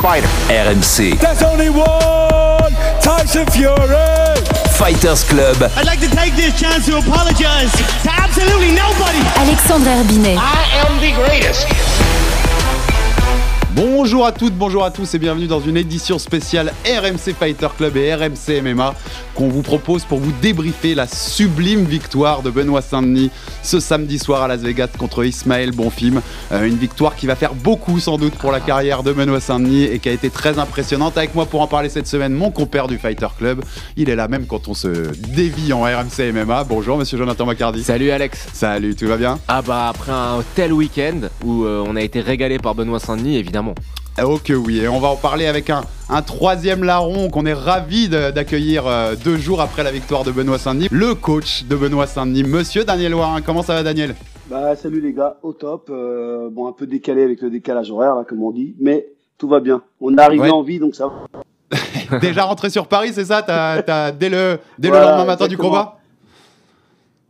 fighter? RMC There's only one Tyson Fury. Fighters Club. I'd like to take this chance to apologize to absolutely nobody. Alexandre Herbinet. I am the greatest. Bonjour à toutes, bonjour à tous et bienvenue dans une édition spéciale RMC Fighter Club et RMC MMA qu'on vous propose pour vous débriefer la sublime victoire de Benoît Saint-Denis ce samedi soir à Las Vegas contre Ismaël Bonfim. Euh, une victoire qui va faire beaucoup sans doute pour la carrière de Benoît Saint-Denis et qui a été très impressionnante. Avec moi pour en parler cette semaine, mon compère du Fighter Club. Il est là même quand on se dévie en RMC MMA. Bonjour monsieur Jonathan Macardy. Salut Alex. Salut, tout va bien? Ah bah après un tel week-end où euh, on a été régalé par Benoît Saint-Denis évidemment. Oh que oui, et on va en parler avec un, un troisième larron qu'on est ravi d'accueillir euh, deux jours après la victoire de Benoît Saint-Denis, le coach de Benoît Saint-Denis, monsieur Daniel Warin. Comment ça va Daniel? Bah salut les gars, au top. Euh, bon un peu décalé avec le décalage horaire là, comme on dit, mais tout va bien. On est arrivé Ouais. en vie donc ça. va. Déjà rentré sur Paris, c'est ça? Dès le, dès le lendemain matin du combat?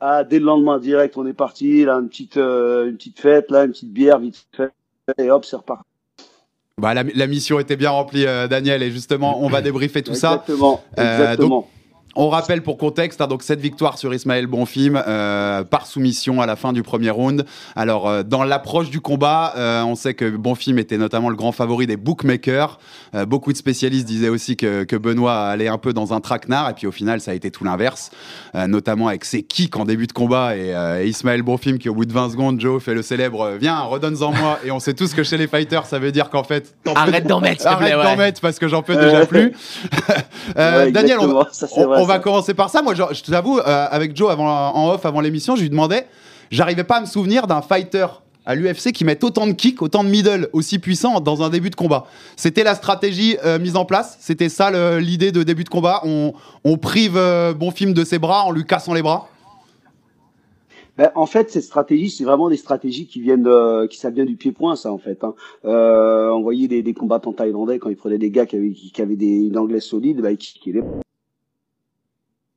Ah dès le lendemain direct, on est parti là une petite euh, une petite fête là, une petite bière vite fait et hop c'est reparti. Bah, la, la mission était bien remplie, euh, Daniel, et justement, on va débriefer tout ça. Exactement, Euh, exactement. On rappelle pour contexte, hein, donc cette victoire sur Ismaël Bonfim euh, par soumission à la fin du premier round. Alors euh, dans l'approche du combat, euh, on sait que Bonfim était notamment le grand favori des bookmakers. Euh, beaucoup de spécialistes disaient aussi que, que Benoît allait un peu dans un traquenard et puis au final ça a été tout l'inverse, euh, notamment avec ses kicks en début de combat et, euh, et Ismaël Bonfim qui au bout de 20 secondes, Joe fait le célèbre viens redonne-en moi et on sait tous que chez les fighters ça veut dire qu'en fait Arrête d'en mettre, Arrête plaît, d'en ouais. mettre parce que j'en peux déjà plus. Euh, Ouais, Daniel, on, ça, c'est on- vrai, on va ça. commencer par ça. Moi, je, je t'avoue, euh, avec Joe avant, en off avant l'émission, je lui demandais, j'arrivais pas à me souvenir d'un fighter à l'UFC qui mette autant de kicks, autant de middle aussi puissants dans un début de combat. C'était la stratégie euh, mise en place. C'était ça l'idée de début de combat. On, on prive euh, Bonfim de ses bras en lui cassant les bras. Ben, en fait, cette stratégie, c'est vraiment des stratégies qui viennent, de, qui ça vient du pied-point, ça en fait. Hein. Euh, on voyait des, des combattants thaïlandais quand ils prenaient des gars qui avaient, qui, qui avaient des, une anglaise solide, ben, ils kickaient les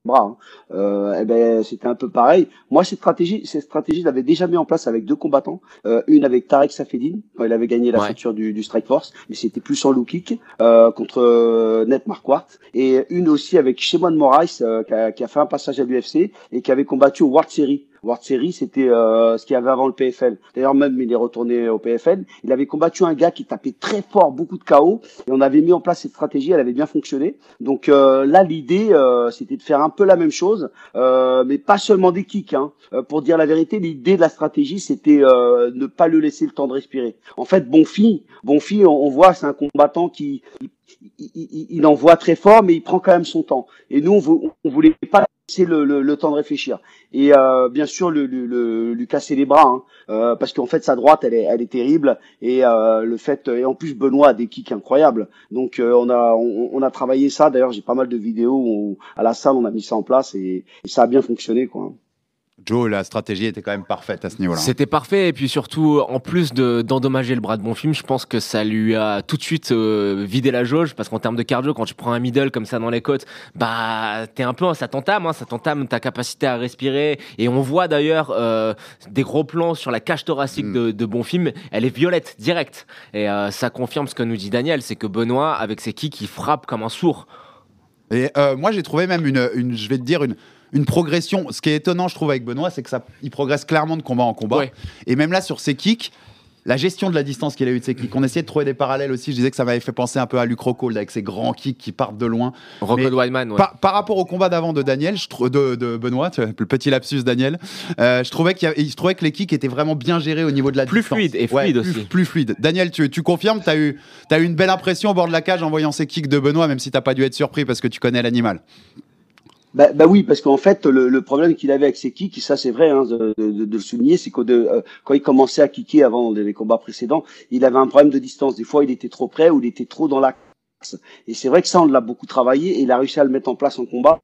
bras. Hein. Euh, eh ben, c'était un peu pareil. Moi, cette stratégie, cette stratégie, je l'avais déjà mis en place avec deux combattants. Euh, une avec Tarek Safedine quand il avait gagné la Ouais. ceinture du, du Strike Force, mais c'était plus en low kick euh, contre euh, Net Marquardt. Et une aussi avec Shimon Moraes euh, qui, a, qui a fait un passage à l'UFC et qui avait combattu au World Series. World Series, c'était euh, ce qu'il y avait avant le PFL. D'ailleurs, même il est retourné au PFL. Il avait combattu un gars qui tapait très fort, beaucoup de KO, et on avait mis en place cette stratégie. Elle avait bien fonctionné. Donc euh, là, l'idée, euh, c'était de faire un peu la même chose, euh, mais pas seulement des kicks. Hein. Euh, pour dire la vérité, l'idée de la stratégie, c'était euh, ne pas le laisser le temps de respirer. En fait, Bonfi, Bonfi, on, on voit, c'est un combattant qui il, il, il envoie très fort, mais il prend quand même son temps. Et nous, on, on voulait pas laisser le, le, temps de réfléchir. Et euh, bien sûr, le, le, lui casser les bras, hein, euh, parce qu'en fait, sa droite, elle est, elle est terrible. Et euh, le fait, et en plus, Benoît a des kicks incroyables. Donc, euh, on a, on, on a travaillé ça. D'ailleurs, j'ai pas mal de vidéos où, à la salle, on a mis ça en place et, et ça a bien fonctionné, quoi. Joe, la stratégie était quand même parfaite à ce niveau-là. C'était parfait et puis surtout en plus de d'endommager le bras de Bonfim, je pense que ça lui a tout de suite euh, vidé la jauge parce qu'en termes de cardio, quand tu prends un middle comme ça dans les côtes, bah t'es un peu ça t'entame, hein, ça t'entame ta capacité à respirer et on voit d'ailleurs euh, des gros plans sur la cage thoracique Mm. de, de Bonfim, elle est violette direct et euh, ça confirme ce que nous dit Daniel, c'est que Benoît avec ses kicks il frappe comme un sourd. Et moi, j'ai trouvé même une, une, je vais te dire, une, une progression. Ce qui est étonnant, je trouve, avec Benoît, c'est que ça, il progresse clairement de combat en combat. Ouais. Et même là, sur ses kicks, la gestion de la distance qu'il a eu de ses kicks, on essayait de trouver des parallèles aussi. Je disais que ça m'avait fait penser un peu à Luke Rockhold avec ses grands kicks qui partent de loin. Weidman, ouais. Par, par rapport au combat d'avant de Daniel, je de, de Benoît, le petit lapsus Daniel, euh, je, trouvais qu'il y a- je trouvais que les kicks étaient vraiment bien gérés au niveau de la Plus distance. fluide et Ouais, fluide plus- aussi. Plus fluide. Daniel, tu, tu confirmes, tu as eu, as eu une belle impression au bord de la cage en voyant ces kicks de Benoît, même si t'as pas dû être surpris parce que tu connais l'animal. Bah, bah oui, parce qu'en fait, le, problème qu'il avait avec ses kicks, ça c'est vrai hein, de le souligner, c'est que de, euh, quand il commençait à kicker avant les, les combats précédents, il avait un problème de distance. Des fois, il était trop près ou il était trop dans la Et c'est vrai que ça, on l'a beaucoup travaillé et il a réussi à le mettre en place en combat.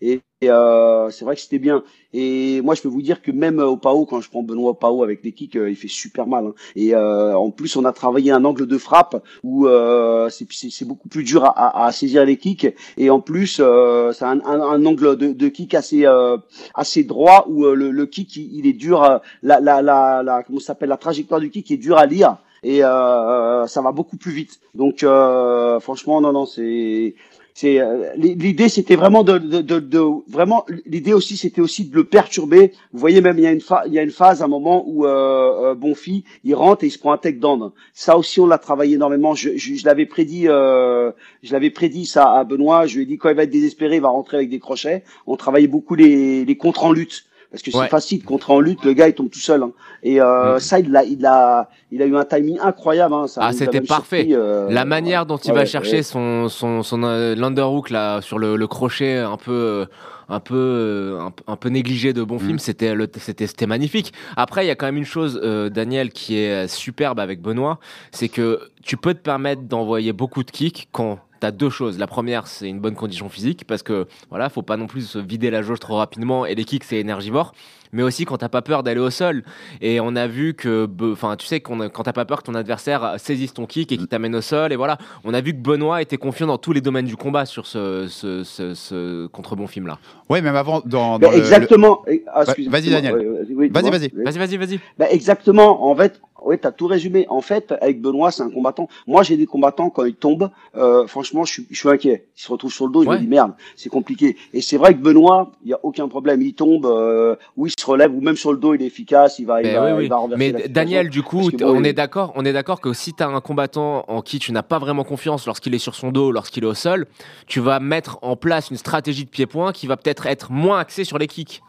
Et, euh, c'est vrai que c'était bien. Et moi, je peux vous dire que même au PAO, quand je prends Benoît Pao avec les kicks, euh, il fait super mal. Hein. Et euh, en plus, on a travaillé un angle de frappe où euh, c'est- beaucoup plus dur à, à- à saisir les kicks. Et en plus, euh, c'est un, un, un angle de, de kick assez euh, assez droit où le, le kick il, est dur. La la la, la comment s'appelle la trajectoire du kick est dure à lire et euh, ça va beaucoup plus vite. Donc euh, franchement, non non, c'est c'est euh, l'idée c'était vraiment de, de, de, de- vraiment l'idée aussi c'était aussi de le perturber. Vous voyez même il y a une il y a une phase un moment où euh, euh, Bonfi il rentre et il se prend un takedown ça aussi on l'a travaillé énormément. Je, je, je l'avais prédit euh, je l'avais prédit ça à Benoît. Je lui ai dit quand il va être désespéré il va rentrer avec des crochets. On travaillait beaucoup les les contres en lutte parce que c'est Ouais. facile contre en lutte le gars il tombe tout seul hein. et euh, Mm. ça il a il a il a eu un timing incroyable hein. ça Ah, c'était parfait. surpris, euh, La manière dont il ouais, va chercher son son son euh, l'underhook là sur le, le crochet un peu euh, un peu un, un peu négligé de bon film, Mm. c'était le c'était c'était magnifique. Après, il y a quand même une chose euh, Daniel qui est superbe avec Benoît, c'est que tu peux te permettre d'envoyer beaucoup de kicks quand T'as deux choses. La première, c'est une bonne condition physique parce que voilà, faut pas non plus se vider la jauge trop rapidement et les kicks c'est énergivore. Mais aussi quand t'as pas peur d'aller au sol. Et on a vu que, enfin, tu sais qu'on a- quand t'as pas peur que ton adversaire saisisse ton kick et qu'il t'amène au sol. Et voilà, on a vu que Benoît était confiant dans tous les domaines du combat sur ce, ce, ce, ce contre bon film là. Ouais, même avant, dans, dans le- exactement. Ah, vas-y, Daniel. Oui, Vas-y, vas-y. Oui. Vas-y, vas-y, vas-y. Ben, exactement. En fait, oui, t'as tout résumé. En fait, avec Benoît, c'est un combattant. Moi, j'ai des combattants quand ils tombent. euh, franchement, je suis, je suis inquiet. Ils se retrouvent sur le dos. Je Ouais. me dis merde, c'est compliqué. Et c'est vrai que Benoît, il y a aucun problème. Il tombe, euh, ou il se relève, ou même sur le dos, il est efficace. Il va, il Ben va, oui, il oui. va renverser Mais. Daniel, du coup, bon, on il- est d'accord, on est d'accord que si tu as un combattant en qui tu n'as pas vraiment confiance lorsqu'il est sur son dos, lorsqu'il est au sol, tu vas mettre en place une stratégie de pied-point qui va peut-être être moins axée sur les kicks.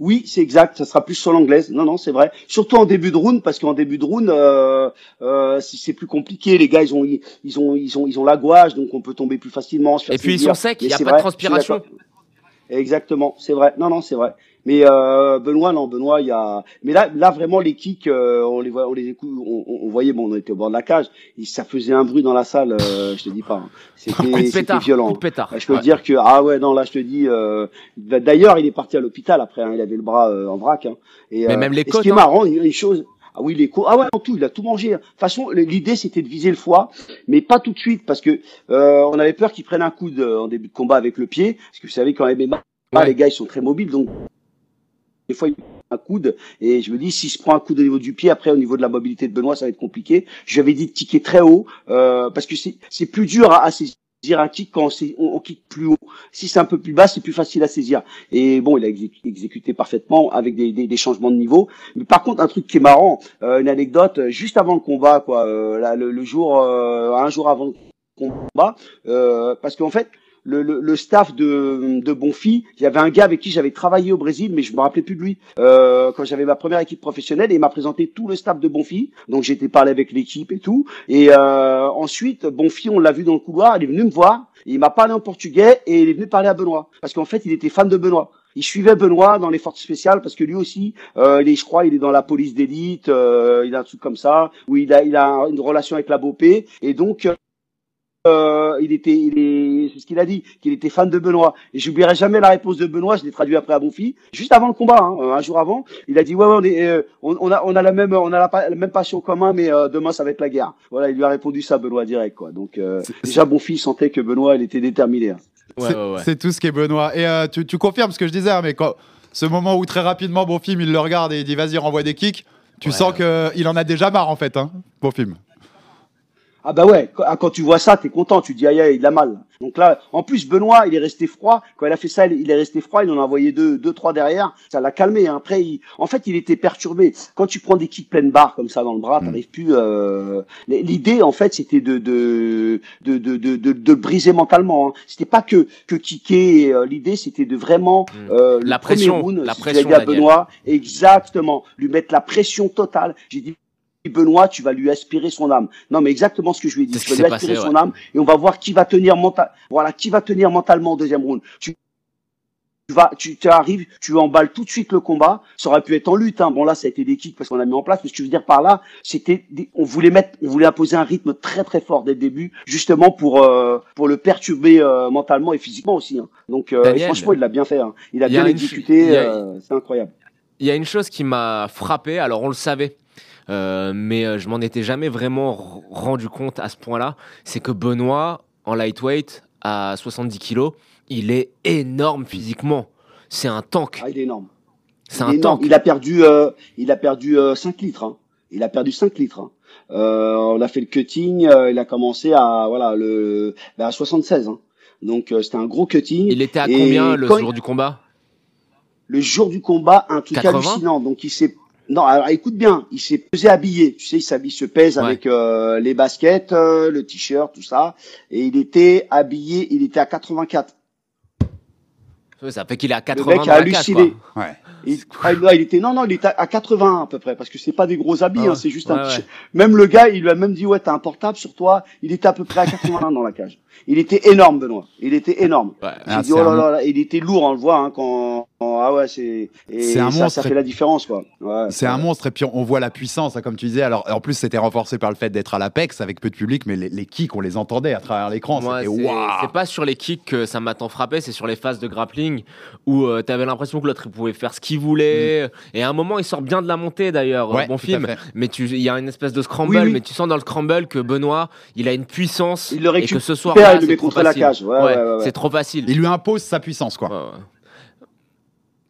Oui, c'est exact. Ça sera plus sur l'anglaise. Non, non, c'est vrai. Surtout en début de round, parce qu'en début de round, euh, euh, c'est plus compliqué. Les gars, ils ont, ils ont, ils ont, ils ont la gouache, donc on peut tomber plus facilement. se faire Et puis ils sont secs, il n'y a pas vrai, de transpiration. Exactement, c'est vrai. Non, non, c'est vrai. Mais euh, Benoît, non, Benoît, il y a. Mais là, là vraiment les kicks, euh, on les voit, on les écoute, on, on- voyait, bon, on était au bord de la cage, et ça faisait un bruit dans la salle. euh, je te dis pas, hein. C'était violent. coup de pétard. Je peux Ouais. te dire que ah ouais non là je te dis euh, d'ailleurs il est parti à l'hôpital après hein, il avait le bras euh, en vrac hein. et, Mais euh, même les et ce qui est hein. marrant une, une chose ah oui les ah ouais non, tout il a tout mangé hein. de toute façon l'idée c'était de viser le foie mais pas tout de suite parce que euh, on avait peur qu'il prenne un coup de, en début de combat avec le pied parce que vous savez quand MMA Ouais. les gars ils sont très mobiles donc des fois il un coude et je me dis s'il se prend un coup au niveau du pied après au niveau de la mobilité de Benoît ça va être compliqué. Je lui avais dit de ticker très haut euh, parce que c'est plus dur à, saisir un kick quand on, on kick plus haut. Si c'est un peu plus bas c'est plus facile à saisir. Et bon il a exé- exécuté parfaitement avec des, des, des changements de niveau. Mais par contre un truc qui est marrant euh, une anecdote euh, juste avant le combat quoi euh, là, le, le jour euh, un jour avant le combat euh, parce qu'en fait le, le, staff de, de Bonfi, il y avait un gars avec qui j'avais travaillé au Brésil, mais je me rappelais plus de lui. Euh, quand j'avais ma première équipe professionnelle, et il m'a présenté tout le staff de Bonfi. Donc été parler avec l'équipe et tout. Et euh, ensuite, Bonfi, on l'a vu dans le couloir, il est venu me voir, il m'a parlé en portugais et il est venu parler à Benoît, parce qu'en fait, il était fan de Benoît. Il suivait Benoît dans les forces spéciales parce que lui aussi, euh, il est, je crois, il est dans la police d'élite, euh, il a un truc comme ça, où il a, il a une relation avec la BOP, et donc euh, il était, il est, c'est ce qu'il a dit, qu'il était fan de Benoît. Et j'oublierai jamais la réponse de Benoît. Je l'ai traduit après à mon fils, juste avant le combat, hein, un jour avant. Il a dit ouais, ouais on, est, euh, on, on a, on a la même, on a la, pa- la même passion commun, mais euh, demain ça va être la guerre. Voilà, il lui a répondu ça, Benoît direct, quoi. Donc euh, déjà, mon fils sentait que Benoît, il était déterminé. hein. Ouais, c'est ouais, ouais. c'est tout ce qui est Benoît. Et euh, tu, tu confirmes ce que je disais, hein, mais quand, ce moment où très rapidement, bon film, il le regarde et il dit vas-y, renvoie des kicks, tu Ouais, sens qu'il en a déjà marre en fait, hein, bon film. Ah bah ouais, quand, ah, quand tu vois ça, t'es content, tu dis aïe aïe, il a mal. Donc là, en plus Benoît, il est resté froid. Quand il a fait ça, il est resté froid. Il en a envoyé deux, deux, trois derrière. Ça l'a calmé. hein. Après, il, en fait, il était perturbé. Quand tu prends des kicks pleines barres comme ça dans le bras, t'arrives plus. Euh... L'idée, en fait, c'était de de de de de, de, briser mentalement. Hein. C'était pas que que kicker. euh, L'idée, c'était de vraiment euh, le La pression, round, la pression, à. Benoît, exactement, lui mettre la pression totale. J'ai dit Benoît, tu vas lui aspirer son âme. Non, mais exactement ce que je lui ai dit. Tu vas lui aspirer passé, son ouais. âme et on va voir qui va tenir mental. Voilà, qui va tenir mentalement au deuxième round. Tu vas, tu, tu arrives, tu emballes tout de suite le combat. Ça aurait pu être en lutte. Hein. Bon là, ça a été des kicks parce qu'on a mis en place. Mais ce que je veux dire par là, c'était, on voulait mettre, on voulait imposer un rythme très très fort dès le début, justement pour euh, pour le perturber euh, mentalement et physiquement aussi. Hein. Donc euh, Daniel, franchement, il l'a bien fait. Hein. Il a bien exécuté. a- c'est incroyable. Il y a une chose qui m'a frappé, alors on le savait, euh, mais euh, je m'en étais jamais vraiment rendu compte à ce point-là, c'est que Benoît, en lightweight, à 70 kilos, il est énorme physiquement. C'est un tank. Ah, il est énorme. C'est un énorme. tank. Il a perdu, euh, il a perdu euh, 5 litres. Hein. Il a perdu 5 litres. hein. On a fait le cutting. il a commencé à voilà le bah, à 76. Hein. Donc c'était un gros cutting. Il était à Et combien le jour du combat? Le jour du combat, un truc 80? hallucinant. Donc il s'est non, alors écoute bien, il s'est pesé habillé. Tu sais, il s'habille, il se pèse Ouais. avec euh, les baskets, euh, le t-shirt, tout ça. Et il était habillé, il était à 84. Ça fait qu'il est à Le 80 mec dans a halluciné. Ouais. Il, ah, non, il était non non il était à 80 à peu près parce que c'est pas des gros habits Ah ouais. hein, c'est juste Ouais, un ouais. t-shirt. même le gars il lui a même dit ouais t'as un portable sur toi il était à peu près à 81 dans la cage il était énorme Benoît il était énorme Ouais. Ah, dit oh là un là, là, il était lourd on le voit hein, quand- ah ouais c'est un ça, monstre ça fait la différence quoi ouais, C'est un monstre et puis on voit la puissance, hein, comme tu disais. Alors en plus, c'était renforcé par le fait d'être à l'Apex avec peu de public, mais les, les kicks, on les entendait à travers l'écran. C'était c'est waouh. c'est pas sur les kicks que ça m'a tant frappé, c'est sur les phases de grappling où euh, t'avais l'impression que l'autre pouvait faire ce qu'il voulait. Et à un moment, il sort bien de la montée d'ailleurs, Ouais, euh, bon film. Mais tu- il y a une espèce de scramble, Oui, oui. mais tu sens dans le scramble que Benoît, il a une puissance. Il le et que ce récupère, soir, il le c'est met trop contre la facile. cage. Ouais, ouais, ouais, ouais. C'est trop facile. Il lui impose sa puissance, quoi.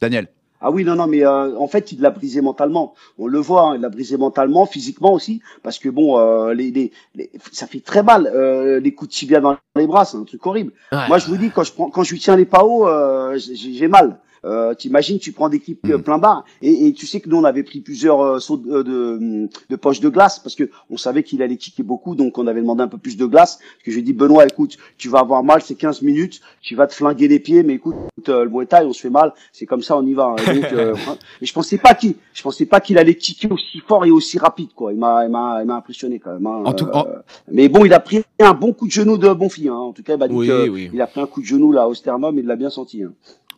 Daniel. Ah oui, non, non, mais euh, en fait, il l'a brisé mentalement. On le voit, hein, il l'a brisé mentalement, physiquement aussi, parce que bon, euh, les, les, les- ça fait très mal euh, les coups de tibia dans les bras, c'est un truc horrible. Ouais. Moi, je vous dis, quand je prends, quand je lui tiens les pas hauts, euh, j'ai j'ai mal. Euh, T'imagines, tu prends des clips euh, Mm. plein bar, et, et tu sais que nous on avait pris plusieurs euh, sauts de, de, de poches de glace parce que on savait qu'il allait kicker beaucoup, donc on avait demandé un peu plus de glace. Parce que je lui ai dit Benoît, écoute, tu vas avoir mal, c'est 15 minutes, tu vas te flinguer les pieds, mais écoute, euh, le Muay Thai, on se fait mal, c'est comme ça, on y va. Et, donc, euh, hein. Et je pensais pas qu'il, je pensais pas qu'il allait kicker aussi fort et aussi rapide, quoi. Il m'a, il m'a, il m'a impressionné quand même. hein. En tout- Euh, en- Mais bon, il a pris un bon coup de genou de bon fille. Hein. En tout cas, il m'a dit Oui, oui. il a pris un coup de genou là au sternum, il l'a bien senti. Hein.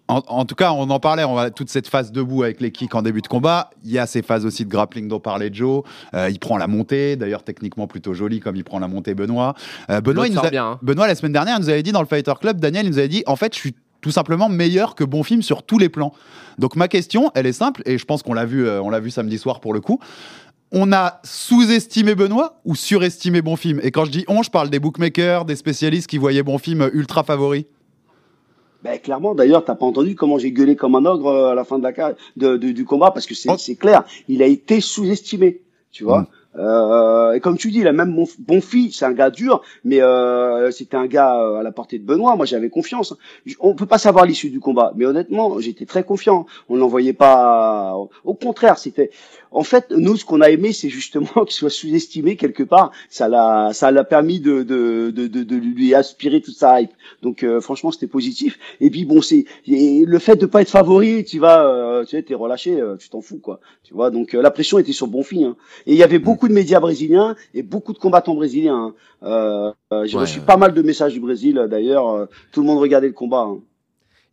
En, en tout cas, on en parlait, on va toute cette phase debout avec les kicks en début de combat. Il y a ces phases aussi de grappling dont parlait Joe. Euh, il prend la montée, d'ailleurs techniquement plutôt jolie comme il prend la montée Benoît. Euh, Benoît, L'autre il nous sort a- bien, hein. Benoît, la semaine dernière, il nous avait dit dans le Fighter Club, Daniel, il nous avait dit en fait, je suis tout simplement meilleur que bon film sur tous les plans. Donc ma question, elle est simple et je pense qu'on l'a vu, euh, on l'a vu samedi soir pour le coup. On a sous-estimé Benoît ou surestimé bon film Et quand je dis on, je parle des bookmakers, des spécialistes qui voyaient bon film ultra favori. Ben, clairement, d'ailleurs, t'as pas entendu comment j'ai gueulé comme un ogre euh, à la fin de la de, de- du combat parce que c'est Oh. c'est clair, il a été sous-estimé, tu vois. Mm. Euh, et comme tu dis, a même bon, bon fille, c'est un gars dur, mais euh, c'était un gars euh, à la portée de Benoît. Moi, j'avais confiance. On peut pas savoir l'issue du combat, mais honnêtement, j'étais très confiant. On n'en voyait pas. Au contraire, c'était. En fait, nous, ce qu'on a aimé, c'est justement qu'il soit sous-estimé quelque part. Ça l'a, ça l'a permis de, de, de, de, lui aspirer toute sa hype. Donc, euh, franchement, c'était positif. Et puis, bon, c'est et le fait de pas être favori, tu vas, euh, tu sais, t'es relâché, euh, tu t'en fous, quoi. Tu vois. Donc, euh, la pression était sur Bonfils. Hein. Et il y avait beaucoup de médias brésiliens et beaucoup de combattants brésiliens. hein. Euh, euh, J'ai Ouais, reçu pas mal de messages du Brésil, d'ailleurs. euh, tout le monde regardait le combat. hein.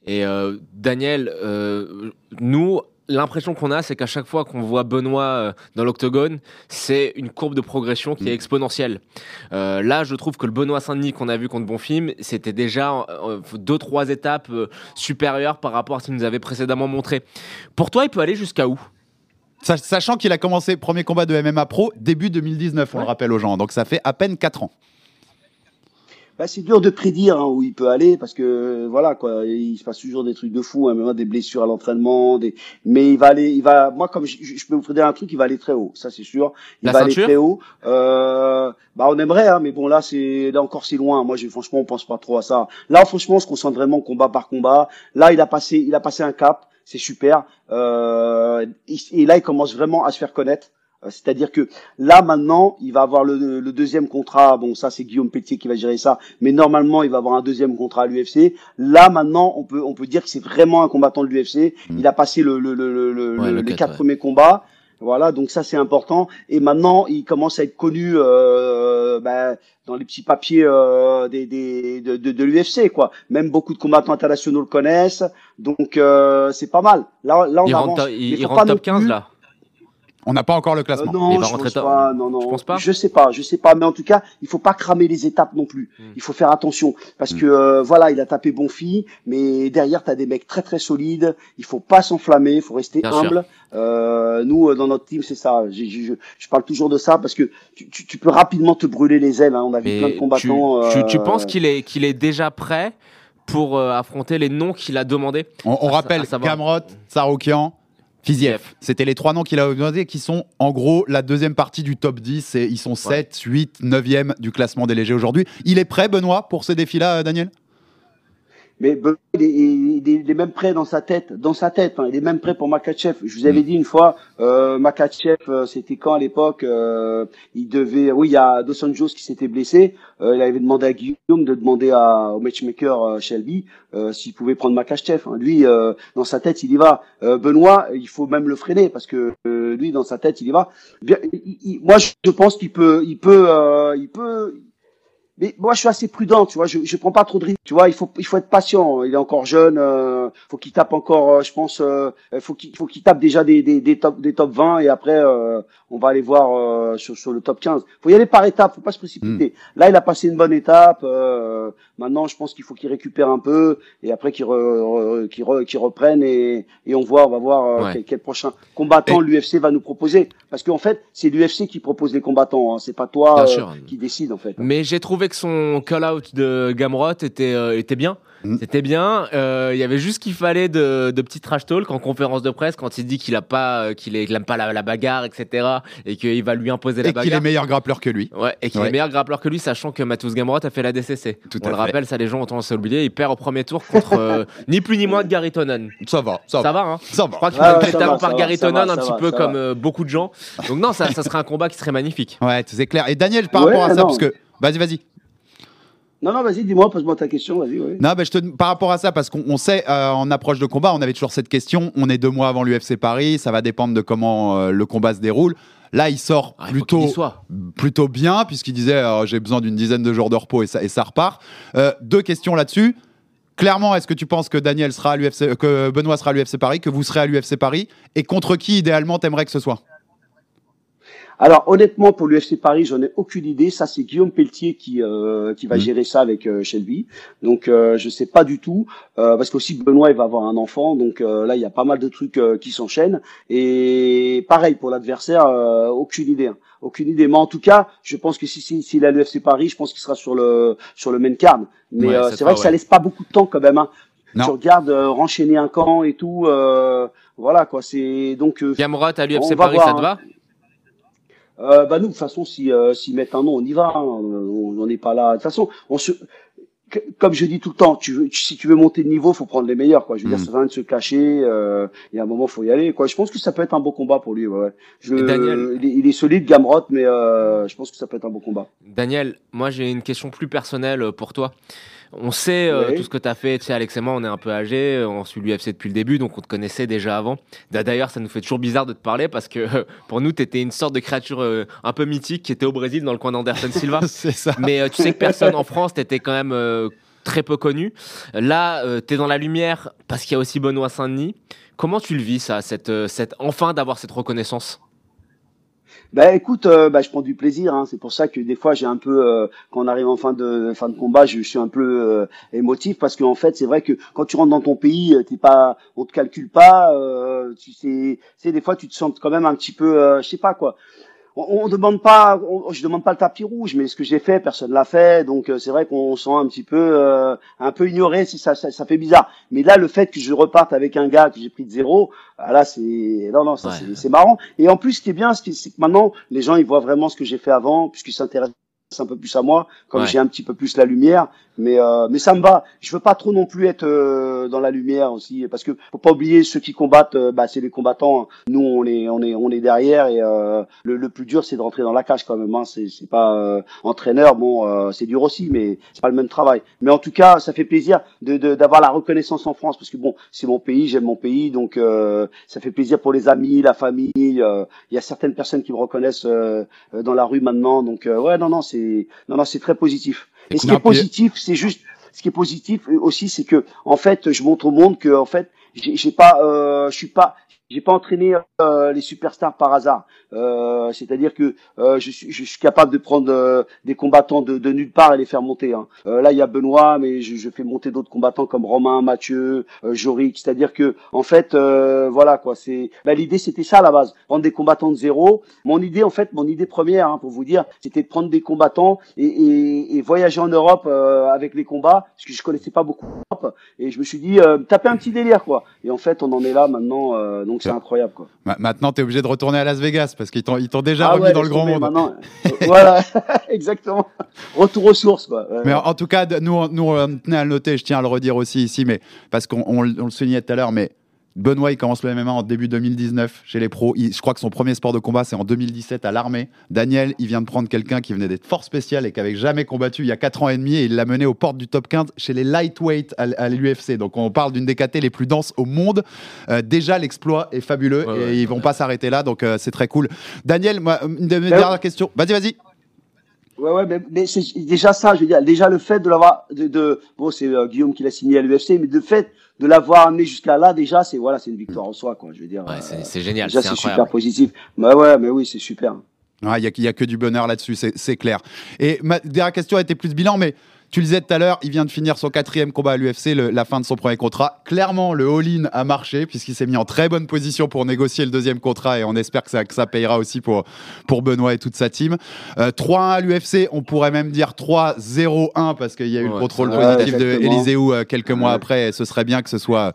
Et euh, Daniel, euh, nous, l'impression qu'on a, c'est qu'à chaque fois qu'on voit Benoît euh, dans l'octogone, c'est une courbe de progression qui est exponentielle. Euh, là, je trouve que le Benoît Saint-Denis qu'on a vu contre Bonfim, c'était déjà euh, deux, trois étapes supérieures par rapport à ce qu'il nous avait précédemment montré. Pour toi, il peut aller jusqu'à où? Sach- Sachant qu'il a commencé premier combat de MMA Pro début 2019, on Ouais. le rappelle aux gens. Donc ça fait à peine 4 ans. Bah, c'est dur de prédire hein, où il peut aller parce que voilà quoi, il se passe toujours des trucs de fou, hein, même des blessures à l'entraînement, des... mais il va aller, il va, moi comme je, je peux vous prédire un truc, il va aller très haut, ça c'est sûr. Il La va aller très haut. Euh, bah on aimerait, hein, mais bon là c'est là encore c'est loin. Moi je, franchement on pense pas trop à ça. Là franchement on se concentre vraiment combat par combat. Là il a passé, il a passé un cap, c'est super. Euh, et là il commence vraiment à se faire connaître. Euh, C'est-à-dire que là maintenant, il va avoir le, le deuxième contrat. Bon, ça c'est Guillaume Pétier qui va gérer ça, mais normalement il va avoir un deuxième contrat à l'UFC. Là maintenant, on peut on peut dire que c'est vraiment un combattant de l'UFC. Il a passé le, le, le, Ouais, les quatre ouais. premiers combats. Voilà, donc ça c'est important. Et maintenant, il commence à être connu euh, ben, dans les petits papiers euh, des, des, de, de, de l'UFC, quoi. Même beaucoup de combattants internationaux le connaissent, donc euh, c'est pas mal. Là, là on Il avance. rentre, il, rentre top non 15 plus- là. On n'a pas encore le Euh, classement. non, Il va je rentrer pense pas. Non, non. Tu penses pas Je sais pas, je sais pas. Mais en tout cas, il faut pas cramer les étapes non plus. Hmm. Il faut faire attention parce Hmm. que euh, voilà, il a tapé bon fille, mais derrière t'as des mecs très très solides. Il faut pas s'enflammer, il faut rester Bien humble. Euh, nous, euh, dans notre team, c'est ça. Je, je parle toujours de ça parce que tu, tu, tu peux rapidement te brûler les ailes. Hein. On a vu plein de tu, combattants. tu, tu penses qu'il est, qu'il est déjà prêt pour euh, affronter les noms qu'il a demandé On, on À sa- rappelle à Kamrot, Saroukian, Fiziev. C'était les trois noms qu'il a demandé qui sont en gros la deuxième partie du top 10 et ils sont 7, 8, 9e du classement des légers aujourd'hui. Il est prêt, Benoît, pour ces défis-là, euh, Daniel? Mais Benoît, il est, il est- il est même prêt dans sa tête, dans sa tête. hein, il est même prêt pour Makachev. Je vous avais Mm. dit une fois, euh, Makachev, euh, c'était quand à l'époque euh, Il devait, oui, il y a Dos Anjos qui s'était blessé. Euh, il avait demandé à Guillaume de demander à, au matchmaker euh, Shelby euh, s'il pouvait prendre Makachev. hein. Lui, euh, dans sa tête, il y va. Euh, Benoît, il faut même le freiner parce que euh, lui, dans sa tête, il y va. Bien, il- il- moi, je je pense qu'il peut, il peut, euh, il peut. Mais moi, je suis assez prudent, tu vois. Je, je prends pas trop de risques, tu vois. Il faut, il faut être patient. Il est encore jeune. Euh, faut qu'il tape encore. euh, je pense. Euh, faut qu'il, faut qu'il tape déjà des, des, des top, des top 20 et après, euh, on va aller voir euh, sur, sur le top 15. Faut y aller par étapes. Faut pas se précipiter. Là, il a passé une bonne étape. Euh, maintenant, je pense qu'il faut qu'il récupère un peu et après qu'il, re, re- qu'il, re- qu'il reprenne et, et on voit, on va voir euh, Ouais. quel, quel prochain combattant l'UFC va nous proposer. Parce qu'en fait, c'est l'UFC qui propose les combattants. Hein. C'est pas toi euh, qui décide en fait. Mais j'ai trouvé que son call-out de Gamrot était, euh, était bien. Mm. C'était bien. Euh, Il y avait juste qu'il fallait de, de petits trash talk en conférence de presse quand il dit qu'il a pas, euh, qu'il est- qu'il aime pas la, la bagarre, etc. Et qu'il va lui imposer la Et qu'il bagarre. est meilleur grappleur que lui. Ouais, et qu'il Ouais. est meilleur grappleur que lui, sachant que Matthews Gamrot a fait la DCC. Tout On à le fait. rappelle, ça les gens ont tendance à oublier. Il perd au premier tour contre euh, ni plus ni moins que Gary Tonon. Ça va, ça, Ça va. va, hein Ça Je va. crois qu'il Ouais, va ouais, être ça talent va, par ça Gary va, ça Tonon, va, un ça petit va, peu ça comme va. euh, beaucoup de gens. Donc non, ça, ça serait un combat qui serait magnifique. Ouais, c'est clair. Et Daniel, par Ouais, rapport à ça, non. parce que. Vas-y, vas-y. Non, non, vas-y, dis-moi, pose-moi ta question, vas-y, oui. Non, ben, je te, par rapport à ça, parce qu'on on sait, euh, en approche de combat, on avait toujours cette question. On est deux mois avant l'UFC Paris, ça va dépendre de comment euh, le combat se déroule. Là, il sort Ah, il plutôt, soit. plutôt bien, puisqu'il disait euh, j'ai besoin d'une dizaine de jours de repos et ça, et ça repart. Euh, deux questions là-dessus. Clairement, est-ce que tu penses que Daniel sera à l'UFC, que Benoît sera à l'UFC Paris, que vous serez à l'UFC Paris, et contre qui idéalement t'aimerais que ce soit? Alors, honnêtement, pour l'UFC Paris, j'en ai aucune idée. Ça, c'est Guillaume Pelletier qui, euh, qui va Mhm. gérer ça avec euh, Shelby. Donc, euh, je sais pas du tout. Euh, parce qu'aussi, Benoît, il va avoir un enfant. Donc, euh, là, il y a pas mal de trucs euh, qui s'enchaînent. Et pareil, pour l'adversaire, euh, aucune idée. hein. Aucune idée. Mais en tout cas, je pense que si, si, s'il a l'UFC Paris, je pense qu'il sera sur le, sur le main card. Mais Ouais, euh, c'est vrai que ça laisse pas beaucoup de temps quand même. Hein. Non. Tu regardes euh, renchaîner un camp et tout. Euh, voilà, quoi. C'est donc. euh, Gamrot à l'UFC va Paris, voir, ça te hein. Euh, bah nous, de toute façon, si euh, s'ils mettent un nom, on y va. hein. On n'en est pas là. De toute façon, on se, comme je dis tout le temps, tu veux, si tu veux monter de niveau, faut prendre les meilleurs. Quoi. Je veux Mm. dire, ça sert à rien de se cacher. Euh, il y a un moment, faut y aller. Quoi. Je pense que ça peut être un beau combat pour lui. Ouais. Je, Daniel il, est, il est solide, Gamrot, mais euh, je pense que ça peut être un beau combat. Daniel, moi j'ai une question plus personnelle euh, pour toi. On sait euh, Oui. tout ce que tu as fait, tu sais, Alex et moi, on est un peu âgés, euh, on suit l'UFC depuis le début, donc on te connaissait déjà avant. D'a- D'ailleurs, ça nous fait toujours bizarre de te parler parce que euh, pour nous, tu étais une sorte de créature euh, un peu mythique qui était au Brésil dans le coin d'Anderson Silva. C'est ça. Mais euh, tu sais que personne en France, tu étais quand même euh, très peu connu. Là, tu es dans la lumière parce qu'il y a aussi Benoît Saint-Denis. Comment tu le vis, ça, cette, euh, cette, enfin d'avoir cette reconnaissance? Bah écoute, euh, bah, je prends du plaisir. Hein. C'est pour ça que des fois j'ai un peu, euh, quand on arrive en fin de fin de combat, je, suis un peu euh, émotif parce qu'en fait c'est vrai que quand tu rentres dans ton pays, euh, t'es pas, on te calcule pas. Tu sais, des fois tu te sens quand même un petit peu, je sais pas quoi. On, on demande pas, on- je demande pas le tapis rouge, mais ce que j'ai fait, personne l'a fait. Donc euh, c'est vrai qu'on se sent un petit peu, euh, un peu ignoré. Si ça, ça, ça fait bizarre. Mais là, le fait que je reparte avec un gars que j'ai pris de zéro, ah, là c'est, non non, ça Ouais. c'est- marrant. Et en plus, ce qui est bien, c'est que c'est que maintenant, les gens, ils voient vraiment ce que j'ai fait avant, puisqu'ils s'intéressent un peu plus à moi, comme Ouais. j'ai un petit peu plus la lumière. Mais euh, mais ça me va. Je veux pas trop non plus être euh, dans la lumière aussi, parce que faut pas oublier ceux qui combattent. euh, bah c'est les combattants. hein. Nous on est on est on est derrière et euh, le, le plus dur c'est de rentrer dans la cage quand même. Hein. C'est c'est pas euh, entraîneur. Bon euh, c'est dur aussi, mais c'est pas le même travail. Mais en tout cas ça fait plaisir de de- d'avoir la reconnaissance en France, parce que bon c'est mon pays, j'aime mon pays, donc euh, ça fait plaisir pour les amis, la famille. euh, Il y a certaines personnes qui me reconnaissent dans la rue maintenant, donc euh, ouais non non c'est non non c'est très positif. Et ce qui est positif, c'est juste, ce qui est positif aussi, c'est que en fait, je montre au monde que en fait, j'ai j'ai pas, euh, je suis pas, j'ai pas entraîné euh, les superstars par hasard. Euh, C'est-à-dire que euh, je, suis, je suis capable de prendre euh, des combattants de, de nulle part et les faire monter. Hein. Euh, là, il y a Benoît, mais je, je fais monter d'autres combattants comme Romain, Mathieu, euh, Jorik. C'est-à-dire que en fait, voilà quoi. C'est bah, l'idée, c'était ça à la base, prendre des combattants de zéro. Mon idée, en fait, mon idée première, hein, pour vous dire, c'était de prendre des combattants et, et, et voyager en Europe avec les combats, parce que je connaissais pas beaucoup. Et je me suis dit, taper un petit délire quoi. Et en fait, on en est là maintenant, euh, donc c'est incroyable quoi. Ma- Maintenant, tu es obligé de retourner à Las Vegas parce qu'ils t'ont ils t'ont déjà Ah remis ouais, dans le grand monde. voilà, exactement. Retour aux sources quoi. Ouais. Mais en en tout cas, nous, nous on tenait à le noter, je tiens à le redire aussi ici, mais parce qu'on on, le- on le soulignait tout à l'heure, mais Benoît, il commence le MMA en début 2019 chez les pros. Il- je crois que son premier sport de combat, c'est en 2017 à l'armée. Daniel, il vient de prendre quelqu'un qui venait d'être fort spécial et qui avait jamais combattu il y a 4 ans et demi et il l'a mené aux portes du top 15 chez les lightweight à, à l'UFC. Donc on parle d'une des KT les plus denses au monde. Euh, déjà, l'exploit est fabuleux Ouais, et ouais, ils vont pas s'arrêter là, donc euh, c'est très cool. Daniel, moi, une de mes dernières questions. Vas-y, vas-y. Ouais, ouais, mais, mais c'est déjà ça, je veux dire, déjà le fait de l'avoir, de, de, bon, c'est euh, Guillaume qui l'a signé à l'UFC, mais le fait de l'avoir amené jusqu'à là, déjà, c'est voilà, c'est une victoire en soi, quoi. Je veux dire, Ouais, euh, c'est c'est génial, déjà c'est super positif. Bah ouais, mais oui, c'est super. Il n'y a, y a que du bonheur là-dessus, c'est c'est clair. Et ma dernière question était plus bilan, mais tu le disais tout à l'heure, il vient de finir son quatrième combat à l'UFC, la fin de son premier contrat. Clairement, le all-in a marché, puisqu'il s'est mis en très bonne position pour négocier le deuxième contrat, et on espère que ça, que ça payera aussi pour, pour Benoît et toute sa team. Euh, 3-1 à l'UFC, on pourrait même dire 3-0-1, parce qu'il y a eu le Ouais, contrôle ouais, positif de exactement. Eliseu euh, quelques mois Ouais. après, et ce serait bien que ce soit,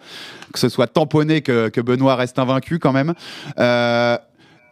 que ce soit tamponné, que, que Benoît reste invaincu quand même. Euh,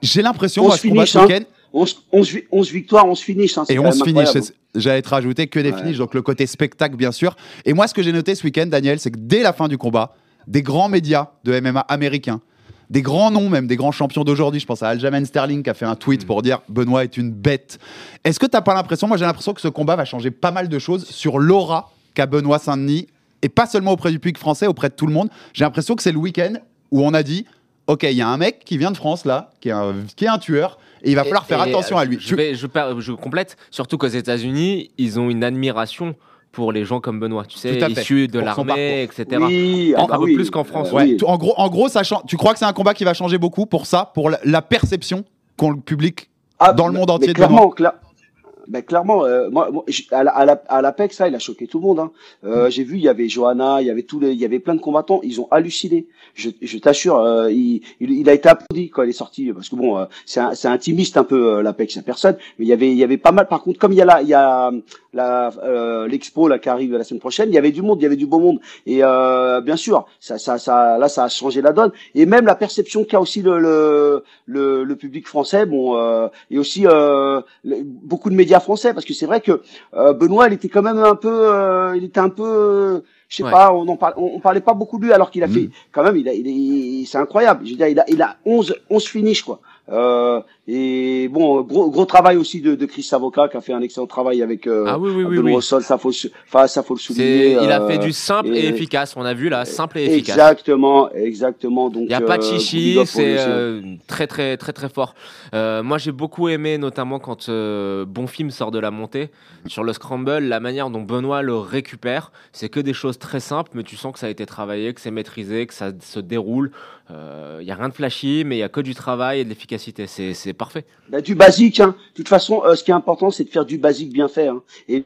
J'ai l'impression, se ce combat ce hein. week-end, 11, 11, vi- 11 victoires, 11 finishes, hein, et quand on même se finish, incroyable. c'est- j'allais te rajouter que des Ouais. finishes, donc le côté spectacle bien sûr. Et moi ce que j'ai noté ce week-end, Daniel, c'est que dès la fin du combat, des grands médias de MMA américains, des grands noms même, des grands champions d'aujourd'hui, je pense à Aljamain Sterling qui a fait un Mm. tweet pour dire Benoît est une bête. Est-ce que t'as pas l'impression, moi j'ai l'impression que ce combat va changer pas mal de choses sur l'aura qu'a Benoît Saint-Denis, et pas seulement auprès du public français, auprès de tout le monde. J'ai l'impression que c'est le week-end où on a dit Ok, il y a un mec qui vient de France là, qui est un, qui est un tueur, et il va falloir Et- faire et, attention euh, à lui. Je, Tu- vais- je, par- je complète, surtout qu'aux États-Unis, ils ont une admiration pour les gens comme Benoît, tu sais, issus de l'armée, etc. Oui, ah Un bah peu oui. plus qu'en France. Euh, Ouais, oui. tu- en gros, en gros ça tu crois que c'est un combat qui va changer beaucoup pour ça, pour la, la perception qu'ont le public Ah, dans le monde mais entier de clairement, cla- ben, clairement, euh, moi, à la- à la- à l'Apex, ça, il a choqué tout le monde. Hein. Euh, J'ai vu, il y avait Johanna, il y avait tous les, il y avait plein de combattants, ils ont halluciné. Je, je t'assure, euh, il, il, il a été applaudi quand il est sorti, parce que bon, euh, c'est un- c'est intimiste un peu euh, l'Apex, il y a personne, mais il y avait, il y avait pas mal. Par contre, comme il y a la, il y a la, euh, l'expo là qui arrive la semaine prochaine, il y avait du monde, il y avait du beau monde, et euh, bien sûr, ça, ça, ça, là, ça a changé la donne, et même la perception qu'a aussi le, le, le, le public français, bon, euh, et aussi euh, beaucoup de médias français, parce que c'est vrai que euh, Benoît, il était quand même un peu, euh, il était un peu, je sais Ouais. pas, on en parle, on, on parlait pas beaucoup de lui, alors qu'il a Mm. fait, quand même, il a, il est, c'est incroyable. Je veux dire, il a, il a 11, 11 finishes quoi. Euh, et bon, gros, gros travail aussi de, de Chris Savoca qui a fait un excellent travail avec euh, Ah oui, oui, oui. Benoît oui. au sol, ça faut, enfin, ça faut le souligner. il a euh, fait du simple et, et- efficace. On a vu là, simple et efficace. Exactement, exactement. Donc, Il n'y a pas de euh, chichi, c'est euh, très très très très fort. Euh, moi j'ai beaucoup aimé notamment quand euh, Bon Film sort de la montée sur le scramble, la manière dont Benoît le récupère, c'est que des choses très simples, mais tu sens que ça a été travaillé, que c'est maîtrisé, que ça se déroule. Il n'y a rien de flashy, mais il y a que du travail et de l'efficacité. C'est parfait. Bah, du basique. Hein. De toute façon, euh, ce qui est important, c'est de faire du basique bien fait. Hein. Et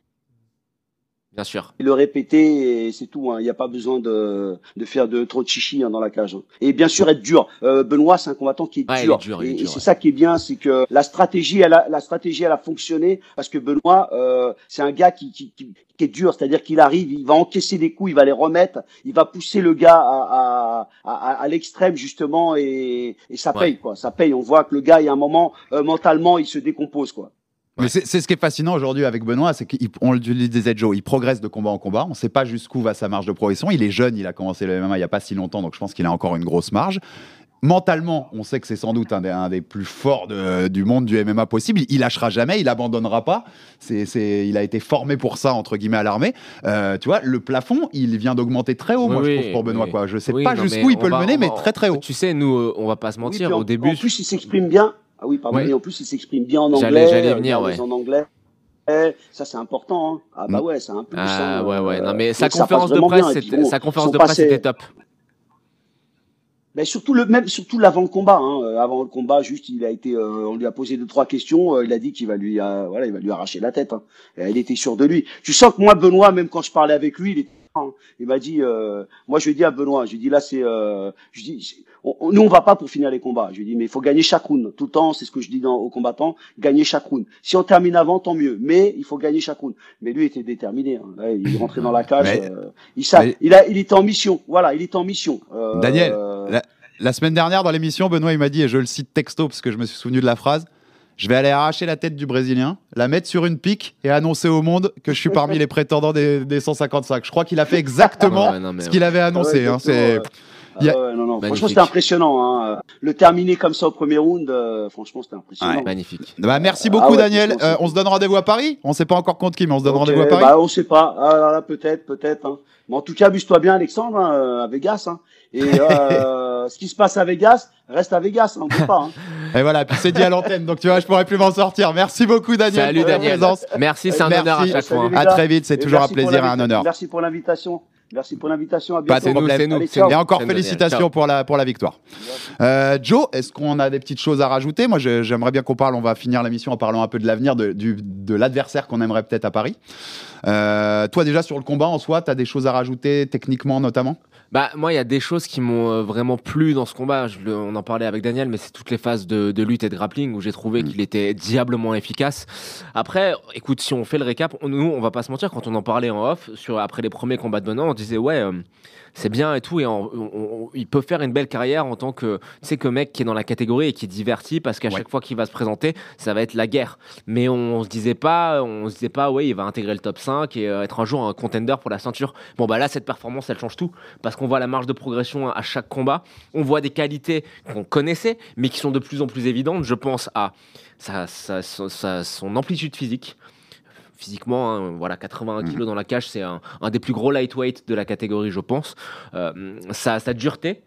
Bien sûr. le répéter, et c'est tout. hein. Il n'y a pas besoin de, de faire de trop de chichi hein, dans la cage. hein. Et bien sûr, être dur. Euh, Benoît, c'est un combattant qui est Ouais, il dur. est dur, et et c'est ça qui est bien, c'est que la stratégie, elle a, la stratégie, elle a fonctionné parce que Benoît, euh, c'est un gars qui, qui, qui, qui est dur. C'est-à-dire qu'il arrive, il va encaisser des coups, il va les remettre, il va pousser le gars à, à, à, à l'extrême justement, et, et ça Ouais. paye quoi. Ça paye. On voit que le gars, il y a un moment, euh, mentalement, il se décompose quoi. Mais c'est ce qui est fascinant aujourd'hui avec Benoît, c'est qu'on le disait Joe, il progresse de combat en combat. On ne sait pas jusqu'où va sa marge de progression. Il est jeune, il a commencé le MMA il n'y a pas si longtemps, donc je pense qu'il a encore une grosse marge. Mentalement, on sait que c'est sans doute un des, un des plus forts de- du monde du MMA possible. Il lâchera jamais, il abandonnera pas. C'est, c'est- il a été formé pour ça entre guillemets à l'armée. Euh, tu vois, le plafond, il vient d'augmenter très haut, moi Oui, je trouve pour Benoît. oui. Quoi. Je sais Oui, pas jusqu'où il peut le mener, mais très très haut. Tu sais, nous, euh, on va pas se mentir, puis au début. En plus, il s'exprime bien. Ah oui, pardon. Ouais. Et en plus, il s'exprime bien en J'allais- anglais. j'allais euh, venir, ouais. En anglais. Eh, ça, c'est important. Hein. Ah bah Mm. ouais, c'est un plus. Ah hein, ouais, ouais. Non, mais sa conférence de presse, puis c'était- bon, sa conférence de presse passé- était top. Mais surtout le même, surtout l'avant le combat. Hein. Euh, Avant le combat, juste, il a été, euh, on lui a posé deux trois questions. euh, il a dit qu'il va lui, euh, voilà, il va lui arracher la tête. Hein. Et il était sûr de lui. Tu sens que moi, Benoît, même quand je parlais avec lui, il était il m'a dit, euh, moi je lui ai dit à Benoît, je lui ai dit là c'est, euh, je lui ai dit, on- nous on va pas pour finir les combats. Je lui ai dit mais il faut gagner chaque round. Tout le temps, c'est ce que je dis dans, aux combattants, gagner chaque round. Si on termine avant, tant mieux. Mais il faut gagner chaque round. Mais lui était déterminé. Hein. Là, il est rentré dans la cage. Mais- euh, il, sa- mais- il a, il était en mission. Voilà, il était en mission. Euh, Daniel, la, la semaine dernière dans l'émission, Benoît il m'a dit, et je le cite texto parce que je me suis souvenu de la phrase, je vais aller arracher la tête du Brésilien, la mettre sur une pique et annoncer au monde que je suis parmi les prétendants des, des 155. Je crois qu'il a fait exactement Ouais, ouais, non, mais ce qu'il avait annoncé. Ah ouais, hein. Ah ouais, non, non. Franchement, c'était impressionnant. Hein. Le terminer comme ça au premier round, euh, franchement, c'était impressionnant. Ouais. Magnifique. Bah, merci Ah beaucoup ouais, Daniel. Euh, on se donne rendez-vous à Paris? On sait pas encore contre qui, mais on se donne rendez-vous à Paris? bah, on sait pas. Ah, là, là, peut-être, peut-être. Hein. Mais en tout cas, amuse-toi bien, Alexandre, hein, euh, à Vegas. Hein. Et euh, ce qui se passe à Vegas, reste à Vegas. Hein, on peut pas. Hein. Et voilà, puis c'est dit à l'antenne, donc tu vois, je pourrais plus m'en sortir. Merci beaucoup Daniel Salut Daniel. présence. Merci, c'est un Merci. honneur à chaque fois. À très vite, c'est toujours un plaisir et un honneur. Merci pour l'invitation. Merci pour l'invitation. À Pas bientôt. de C'est nous, problème. c'est nous. Allez, c'est ciao. nous. Et encore félicitations Ciao. pour la, pour la victoire. Euh, Joe, est-ce qu'on a des petites choses à rajouter? Moi, je- j'aimerais bien qu'on parle, on va finir l'émission en parlant un peu de l'avenir de, du- de l'adversaire qu'on aimerait peut-être à Paris. Euh, toi, déjà, sur le combat en soi, tu as des choses à rajouter, techniquement notamment? Bah, moi, il y a des choses qui m'ont euh, vraiment plu dans ce combat. Je le- on en parlait avec Daniel, mais c'est toutes les phases de, de lutte et de grappling où j'ai trouvé Mm. qu'il était diablement efficace. Après, écoute, si on fait le récap, on- nous, on va pas se mentir, quand on en parlait en off, sur, après les premiers combats de Benoît, on disait, ouais, euh, c'est bien et tout, et en- on- on- il peut faire une belle carrière en tant que, tu sais, que mec qui est dans la catégorie et qui est diverti, parce qu'à Ouais. chaque fois qu'il va se présenter, ça va être la guerre. Mais on se disait pas, on se disait pas, ouais, il va intégrer le top 5 et euh, être un jour un contender pour la ceinture. Bon, bah là, cette performance, elle change tout, parce qu'on voit la marge de progression à chaque combat, on voit des qualités qu'on connaissait, mais qui sont de plus en plus évidentes. Je pense à sa- sa- sa- sa- son amplitude physique. Physiquement, hein, voilà, 81 kg dans la cage, c'est un, un des plus gros lightweight de la catégorie, je pense. Euh, sa, sa dureté,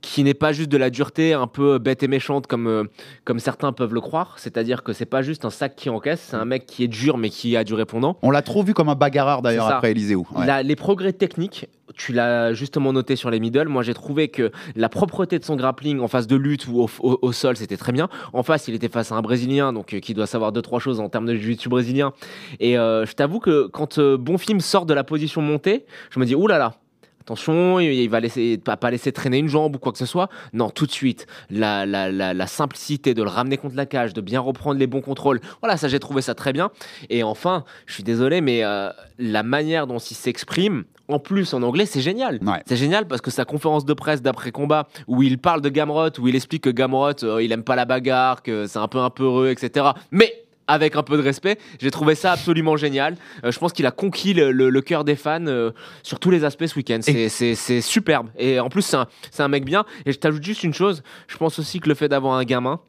qui n'est pas juste de la dureté un peu bête et méchante comme, euh, comme certains peuvent le croire. C'est-à-dire que c'est pas juste un sac qui encaisse, c'est un mec qui est dur mais qui a du répondant. On l'a trop vu comme un bagarreur d'ailleurs après Eliseu. Ouais. La- les progrès techniques, tu l'as justement noté sur les middle. Moi, j'ai trouvé que la propreté de son grappling en phase de lutte ou au, au- au sol, c'était très bien. En face, il était face à un Brésilien, donc euh, qui doit savoir deux trois choses en termes de jiu-jitsu brésilien. Et euh, je t'avoue que quand euh, Bonfim sort de la position montée, je me dis oulala. Là là, Attention, il va laisser, pas, pas laisser traîner une jambe ou quoi que ce soit. Non, tout de suite, la, la, la, la simplicité de le ramener contre la cage, de bien reprendre les bons contrôles. Voilà, ça j'ai trouvé ça très bien. Et enfin, je suis désolé, mais euh, la manière dont il s'exprime, en plus en anglais, c'est génial. Ouais. C'est génial parce que sa conférence de presse d'après combat, où il parle de Gamrot, où il explique que Gamrot, euh, il aime pas la bagarre, que c'est un peu un peu heureux, etc. Mais avec un peu de respect, j'ai trouvé ça absolument génial. Euh, je pense qu'il a conquis le, le- le cœur des fans euh, sur tous les aspects ce week-end. C'est- superbe. Et en plus, c'est un, mec bien. Et je t'ajoute juste une chose, je pense aussi que le fait d'avoir un gamin,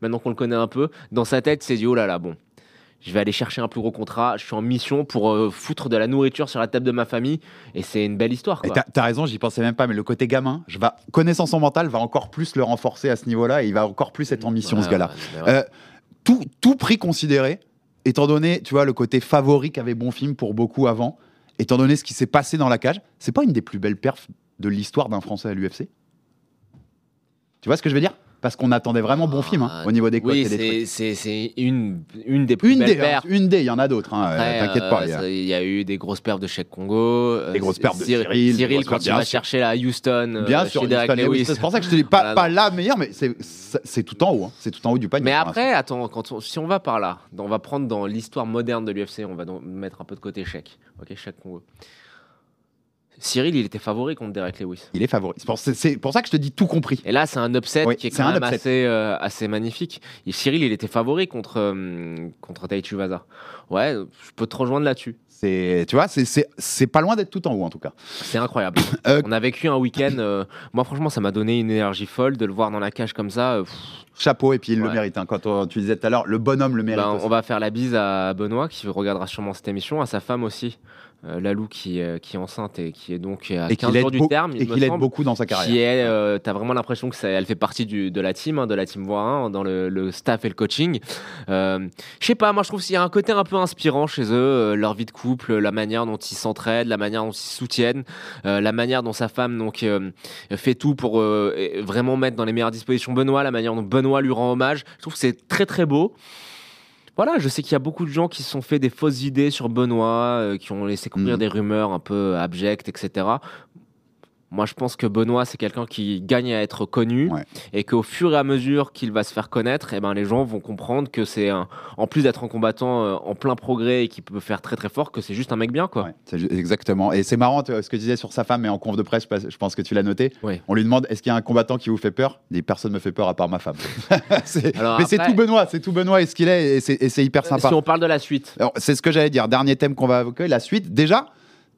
maintenant qu'on le connaît un peu, dans sa tête, c'est dit, oh là là, bon, je vais aller chercher un plus gros contrat, je suis en mission pour euh, foutre de la nourriture sur la table de ma famille, et c'est une belle histoire. T'as raison, j'y pensais même pas, mais le côté gamin, je vais, connaissant son mental, va encore plus le renforcer à ce niveau-là et il va encore plus être en mission, Ouais, ce gars-là. ouais, tout, prix considéré, étant donné, tu vois, le côté favori qu'avait Bon Film pour beaucoup avant, étant donné ce qui s'est passé dans la cage, c'est pas une des plus belles perfs de l'histoire d'un Français à l'UFC Tu vois ce que je veux dire? Parce qu'on attendait vraiment Bon Film hein, au niveau des cotes Oui, et des c'est- c'est une, une des plus Une belles des, perfs. une des, il y en a d'autres, hein, euh, t'inquiète euh, pas. il y a- Il y a eu des grosses perfs de Cheikh Congo. euh, Des grosses perfs de Cyril, Cyril, quand il va chercher à Houston, euh, Bien sûr, c'est pour ça que je te dis pas, Voilà, pas la meilleure, mais c'est- tout en haut. hein. C'est tout en haut du panier. Mais après, attends, quand on- si on va par là, on va prendre dans l'histoire moderne de l'UFC, on va donc mettre un peu de côté Cheikh. Ok, Cheikh Congo. Cyril, il était favori contre Derek Lewis. Il est favori. C'est pour, ça que je te dis tout compris. Et là, c'est un upset Oui, qui est quand un même upset. assez, euh, assez magnifique. Et Cyril, il était favori contre, euh, contre Taichi Vaza. Ouais, je peux te rejoindre là-dessus. C'est, tu vois, c'est, pas loin d'être tout en haut en tout cas. C'est incroyable. Euh, On a vécu un week-end. euh, moi, franchement, ça m'a donné une énergie folle de le voir dans la cage comme ça. euh, Chapeau et puis il le mérite. hein. Quand on- tu disais tout à l'heure, le bonhomme le mérite. ben, aussi. on va faire la bise à Benoît qui regardera sûrement cette émission, à sa femme aussi, Lalou qui, euh, qui est enceinte et qui est donc à et 15 qu'il aide, jours du terme. il et me qu'il aide semble. beaucoup dans sa carrière. qui est, euh, t'as vraiment l'impression que ça, elle fait partie du, de la team, hein, de la team voix 1, dans le, le staff et le coaching. Euh, je sais pas, moi je trouve qu'il y a un côté un peu inspirant chez eux, euh, leur vie de couple, la manière dont ils s'entraident, la manière dont ils se soutiennent, euh, la manière dont sa femme donc euh, fait tout pour euh, vraiment mettre dans les meilleures dispositions Benoît, la manière dont Benoît lui rend hommage. Je trouve que c'est très très beau. Voilà, je sais qu'il y a beaucoup de gens qui se sont fait des fausses idées sur Benoît, euh, qui ont laissé courir Mhm. des rumeurs un peu abjectes, etc. Moi, je pense que Benoît, c'est quelqu'un qui gagne à être connu Ouais. et qu'au fur et à mesure qu'il va se faire connaître, eh ben, les gens vont comprendre que c'est un, en plus d'être un combattant euh, en plein progrès et qui peut faire très très fort, que c'est juste un mec bien, quoi. Ouais, exactement. Et c'est marrant ce que tu disais sur sa femme, mais en conf de presse, je pense- que tu l'as noté. Ouais. On lui demande est-ce qu'il y a un combattant qui vous fait peur? Il dit personne me fait peur à part ma femme. Alors mais c'est tout Benoît, c'est tout Benoît et ce qu'il est, et c'est, hyper sympa. Si on parle de la suite, Alors, c'est ce que j'allais dire. Dernier thème qu'on va évoquer, la suite. Déjà,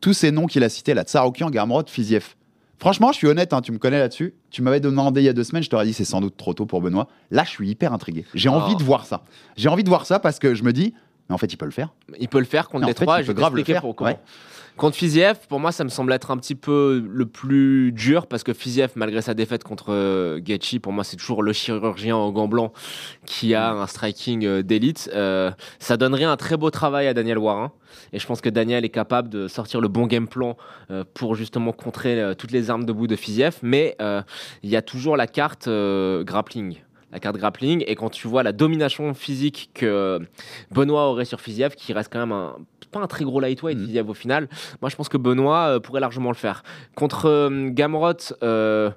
tous ces noms qu'il a cités, là, Tsaroukian, Gamrot, Fiziev. Franchement, je suis honnête, hein, tu me connais là-dessus. Tu m'avais demandé il y a deux semaines, je t'aurais dit c'est sans doute trop tôt pour Benoît. Là, je suis hyper intrigué. J'ai Oh. envie de voir ça. J'ai envie de voir ça parce que je me dis, mais en fait, il peut le faire. il peut le faire contre les fait, trois. il je peut grave le faire, pourquoi. ouais. Contre Fiziev, pour moi, ça me semble être un petit peu le plus dur parce que Fiziev, malgré sa défaite contre euh, Gaethje, pour moi, c'est toujours le chirurgien au gant blanc qui a un striking euh, d'élite. Euh, ça donnerait un très beau travail à Daniel Warin. Et je pense que Daniel est capable de sortir le bon game plan pour justement contrer toutes les armes debout de Fiziev. Mais euh, il y a toujours la carte euh, grappling. La carte grappling. Et quand tu vois la domination physique que Benoît aurait sur Fiziev, qui reste quand même un, pas un très gros lightweight, Mhm. Fiziev au final, moi je pense que Benoît euh, pourrait largement le faire. Contre euh, Gamrot, euh,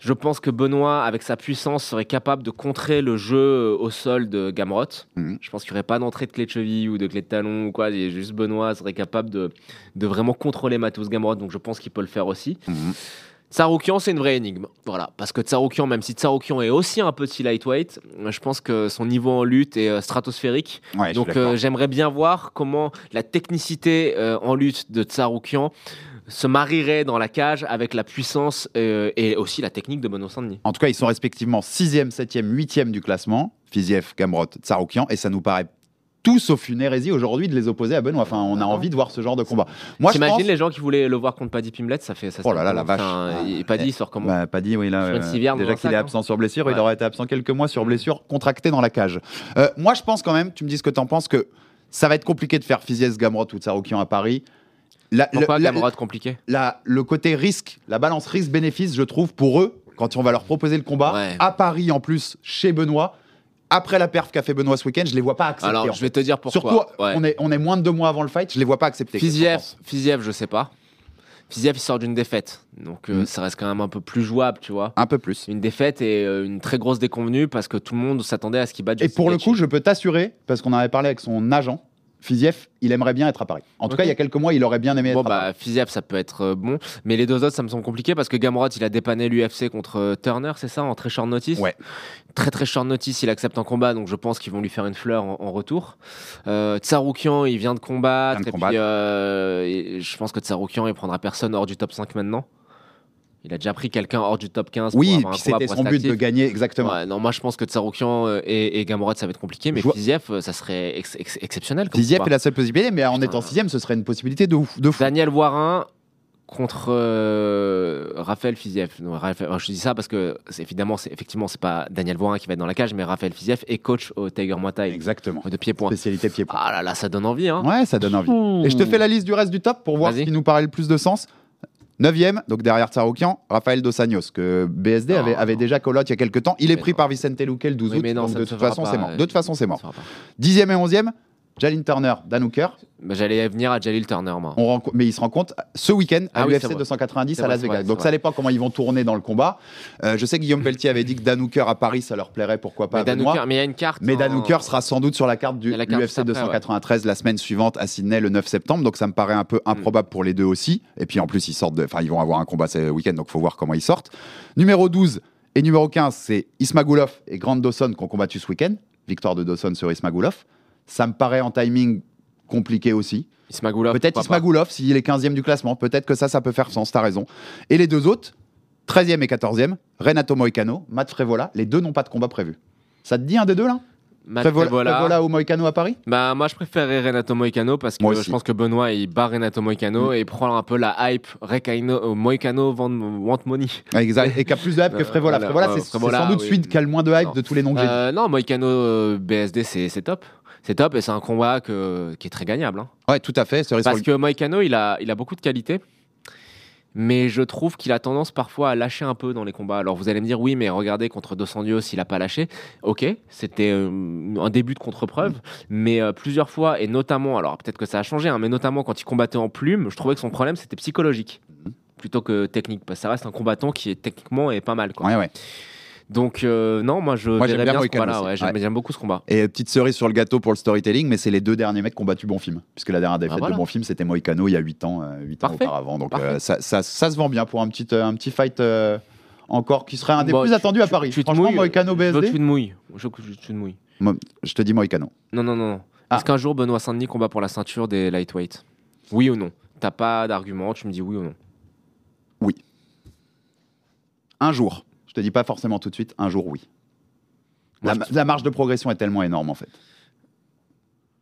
je pense que Benoît, avec sa puissance, serait capable de contrer le jeu euh, au sol de Gamrot. Mhm. Je pense qu'il n'y aurait pas d'entrée de clé de cheville ou de clé de talon ou quoi. Et juste Benoît serait capable de, de vraiment contrôler Matheus Gamrot, donc je pense qu'il peut le faire aussi. Mhm. Tsaroukian, c'est une vraie énigme. Voilà. Parce que Tsaroukian, même si Tsaroukian est aussi un petit lightweight, euh, je pense que son niveau en lutte est euh, stratosphérique. Ouais, Donc euh, j'aimerais bien voir comment la technicité euh, en lutte de Tsaroukian se marierait dans la cage avec la puissance et aussi la technique de Benoît Saint-Denis. En tout cas, ils sont respectivement 6e, 7e, 8e du classement. Fiziev, Gamrot, Tsaroukian. Et ça nous paraît tout sauf une hérésie aujourd'hui de les opposer à Benoît. Enfin, on a envie de voir ce genre de combat. Moi, pense... les gens qui voulaient le voir contre Paddy Pimlet, ça fait ça. Oh là là, la enfin, vache. et Paddy il sort comment Bah, pas dit, oui, là. Euh, civière déjà qu'il est hein. absent sur blessure, il aurait été absent quelques mois sur blessure, contracté dans la cage. Euh, moi, je pense quand même, tu me dis ce que tu en penses, que ça va être compliqué de faire Fiziez, Gamrot ou Tsaroukian à Paris. La- Pourquoi la- Gamrot compliqué la- le côté risque, la balance risque-bénéfice, je trouve, pour eux, quand on va leur proposer le combat, Ouais. à Paris en plus, chez Benoît, après la perf qu'a fait Benoît ce week-end, je les vois pas accepter. Alors je vais te dire pourquoi. Surtout, Ouais. on, est, on est moins de deux mois avant le fight, je les vois pas accepter. Fiziev, Fiziev, je sais pas. Fiziev, il sort d'une défaite. Donc euh, Mm. ça reste quand même un peu plus jouable, tu vois. Un peu plus. Une défaite et euh, une très grosse déconvenue parce que tout le monde s'attendait à ce qu'il batte Et pour le coup, je peux t'assurer, parce qu'on en avait parlé avec son agent, Fiziev, il aimerait bien être à Paris. En tout cas, il y a quelques mois, il aurait bien aimé Bon être à Paris. bah Fiziev ça peut être euh, bon, mais les deux autres ça me semble compliqué parce que Gamrot il a dépanné l'UFC contre euh, Turner, c'est ça, en très short notice? Ouais. Très très short notice, il accepte un combat, donc je pense qu'ils vont lui faire une fleur en, en retour. Euh, Tsaroukian il vient de combattre, Vient de et combattre. puis je pense que Tsaroukian il prendra personne hors du top 5 maintenant. Il a déjà pris quelqu'un hors du top 15 pour Oui, c'était son but de gagner, exactement. Ouais, non, moi je pense que Tsaroukian euh, et, et ça va être compliqué, mais Fiziev euh, ça serait ex- ex- exceptionnel. Fiziev est la seule possibilité, mais en Putain. étant sixième, ce serait une possibilité de, ouf, de fou. Daniel Warin contre euh, Raphaël Fiziev. Non, Raphaël- je dis ça parce que c'est évidemment, c'est effectivement, c'est pas Daniel Warin qui va être dans la cage, mais Raphaël Fiziev est coach au Tiger Muay Thai Exactement. de pied-point. Spécialité pied-point. Ah là là, ça donne envie, hein. Ouais, ça donne envie. Et je te fais la liste du reste du top pour voir ce qui nous paraît le plus de sens. Neuvième, donc derrière Tsaroukian, Raphaël Dos Anjos, que BSD Non, avait, avait non. déjà call out il y a quelques temps. Il est pris non. par Vicente Luque le 12 Oui, août, mais non, donc ça de toute façon c'est mort. euh, De toute façon c'est mort. Dixième et onzième, Jalin Turner, Dan Hooker. Bah, J'allais venir à Jalil Turner, moi. On mais il se rencontre ce week-end à Ah l'UFC vrai. 290 C'est à Las Vegas. vrai, Donc ça dépend comment ils vont tourner dans le combat. Euh, je sais que Guillaume Pelletier avait dit que Dan Hooker à Paris, ça leur plairait, pourquoi pas mais, Dan. Hooker- mais il y a une carte. Mais Dan en- Hooker sera sans doute sur la carte du Il y a la carte UFC après, 293 la semaine suivante à Sydney le 9 septembre. Donc ça me paraît un peu Mm. improbable pour les deux aussi. Et puis en plus, ils sortent de... enfin, ils vont avoir un combat ce week-end, donc faut voir comment ils sortent. Numéro 12 et numéro 15, c'est Ismagulov et Grant Dawson qui ont combattu ce week-end. Victoire de Dawson sur Ismagulov. Ça me paraît en timing compliqué aussi. Ismagulov. Peut-être. Ismagulov s'il est 15e du classement. Peut-être que ça, ça peut faire sens. T'as raison. Et les deux autres, 13e et 14e, Renato Moicano, Matt Frevola, les deux n'ont pas de combat prévu. Ça te dit un des deux là Matt ou Moicano à Paris Bah moi je préférerais Renato Moicano parce que je pense que Benoît il bat Renato Moicano et il prend un peu la hype Recaino, euh, Moicano want, want money. Exact. Et qui a plus de hype que Euh, Frevola, ouais, c'est sans doute oui. celui qui a le moins de hype Non. de tous les noms que j'ai. Euh, non Moicano euh, BSD c'est top. C'est top et c'est un combat que- qui est très gagnable. hein. Ouais, tout à fait. cerise Parce que Moicano il a, il a beaucoup de qualités. Mais je trouve qu'il a tendance parfois à lâcher un peu dans les combats. Alors vous allez me dire, oui, mais regardez, contre Dos Anjos, il a pas lâché. Ok, c'était euh, un début de contre-preuve. Mais euh, plusieurs fois, et notamment, alors peut-être que ça a changé, hein, mais notamment quand il combattait en plume, je trouvais que son problème c'était psychologique. Plutôt que technique. Parce que ça reste un combattant qui est techniquement est pas mal. Quoi. Ouais, ouais. Donc, euh, non, moi je Moi, j'aime verrais bien bien, ce ouais, j'aime Ouais. beaucoup ce combat. Et petite cerise sur le gâteau pour le storytelling, mais c'est les deux derniers mecs qui ont battu Bonfim. Puisque la dernière défaite voilà. de Bonfim, c'était Moicano il y a 8 ans, euh, 8 ans Parfait. auparavant. Donc euh, ça, ça- ça se vend bien pour un petit, euh, un petit fight euh, encore qui serait un des plus tu- attendus à Paris. tu Franchement, mouilles, Moicano Je BSD, te mouilles. Je te mouilles. Moi, je te dis Moicano. Non, non, non. Ah. Est-ce qu'un jour Benoît Saint-Denis combat pour la ceinture des lightweight Oui ou non? T'as pas d'argument, tu me dis oui ou non? Un jour. Te dis pas forcément tout de suite, un jour oui. Moi, La, je- la marge de progression est tellement énorme en fait.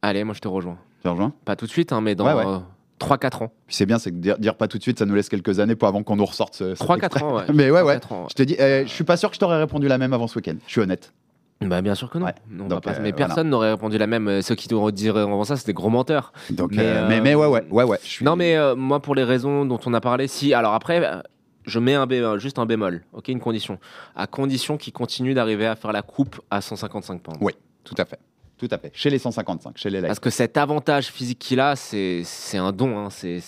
Allez, moi je te rejoins. Tu rejoins? Pas tout de suite, hein, mais dans Ouais, ouais. euh, 3-4 ans. Puis c'est bien, c'est que dire, dire pas tout de suite, ça nous laisse quelques années pour avant qu'on nous ressorte ce. cet 3-4 extrait. ans, ouais. Mais ouais, ouais. 3-4 ans, ouais. Je te dis, euh, je suis pas sûr que je t'aurais répondu la même avant ce week-end. Je suis honnête. Bah bien sûr que non. Ouais. Donc, euh, mais voilà. personne n'aurait répondu la même. Euh, Ceux qui t'auraient dit avant ça, c'était gros menteurs. Donc, Mais, euh, mais, mais ouais, ouais, ouais, ouais. Non, mais euh, moi, pour les raisons dont on a parlé, si. Alors après, je mets un bé- euh, juste un bémol. Ok, une condition. À condition qu'il continue d'arriver à faire la coupe à 155 pounds. Oui, tout à fait. Tout à fait. Chez les 155, chez les light. Parce que cet avantage physique qu'il a, c'est un don. Hein. C'est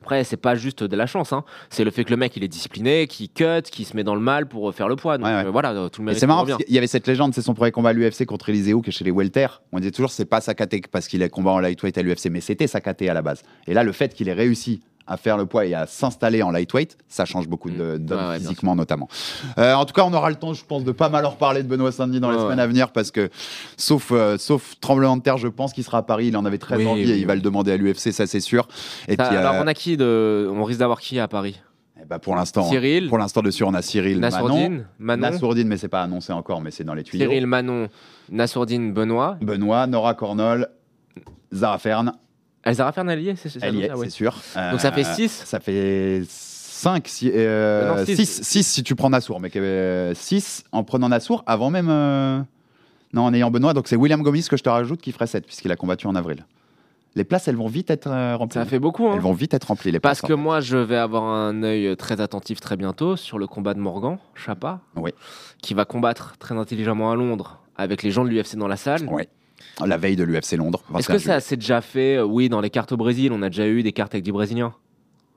Après, c'est pas juste de la chance. Hein. C'est le fait que le mec, il est discipliné, qui cut, qui se met dans le mal pour faire le poids. Donc Ouais, ouais. euh, voilà, euh, tout le c'est marrant parce qu'il y avait cette légende, c'est son premier combat à l'UFC contre Eliseu qui est chez les welter. On disait toujours c'est pas sa caté parce qu'il est combat en lightweight à l'UFC, mais c'était sa caté à la base. Et là, le fait qu'il ait réussi à faire le poids et à s'installer en lightweight, ça change beaucoup de, Mm. Ouais, ouais, bien physiquement notamment. Euh, en tout cas, on aura le temps, je pense, de pas mal en reparler de Benoît Saint-Denis dans les Ouais, semaines à venir parce que, sauf, euh, sauf tremblement de terre, je pense qu'il sera à Paris. Il en avait très Oui, envie oui, et il va le demander à l'UFC, ça c'est sûr. Et Ça, puis, Alors, euh, on a qui de... On risque d'avoir qui à Paris? Eh ben, pour l'instant, Cyril, pour l'instant dessus, on a Cyril, Manon, Nassourdine, Manon, Nassourdine, mais c'est pas annoncé encore, mais c'est dans les tuyaux. Cyril, Manon, Nassourdine, Benoît. Benoît, Nora Cornol, Zara Fern, Elzara Fernalier, c'est c'est ça elle y est, ah c'est sûr. Donc ça fait Euh, six Ça fait 5, Euh, non, six. 6 si tu prends Nassour, mais 6 en prenant Nassour avant même. euh, Non, en ayant Benoît, donc c'est William Gomis que je te rajoute qui ferait 7 puisqu'il a combattu en avril. Les places, elles vont vite être euh, remplies. Ça fait beaucoup. Hein. Elles vont vite être remplies, les Parce places. que en fait. moi, je vais avoir un œil très attentif très bientôt sur le combat de Morgan Chapa, Oui. qui va combattre très intelligemment à Londres avec les gens de l'UFC dans la salle. Oui. La veille de l'UFC Londres. Est-ce 21 que ça s'est déjà fait euh, Oui, dans les cartes au Brésil, on a déjà eu des cartes avec du Brésilien.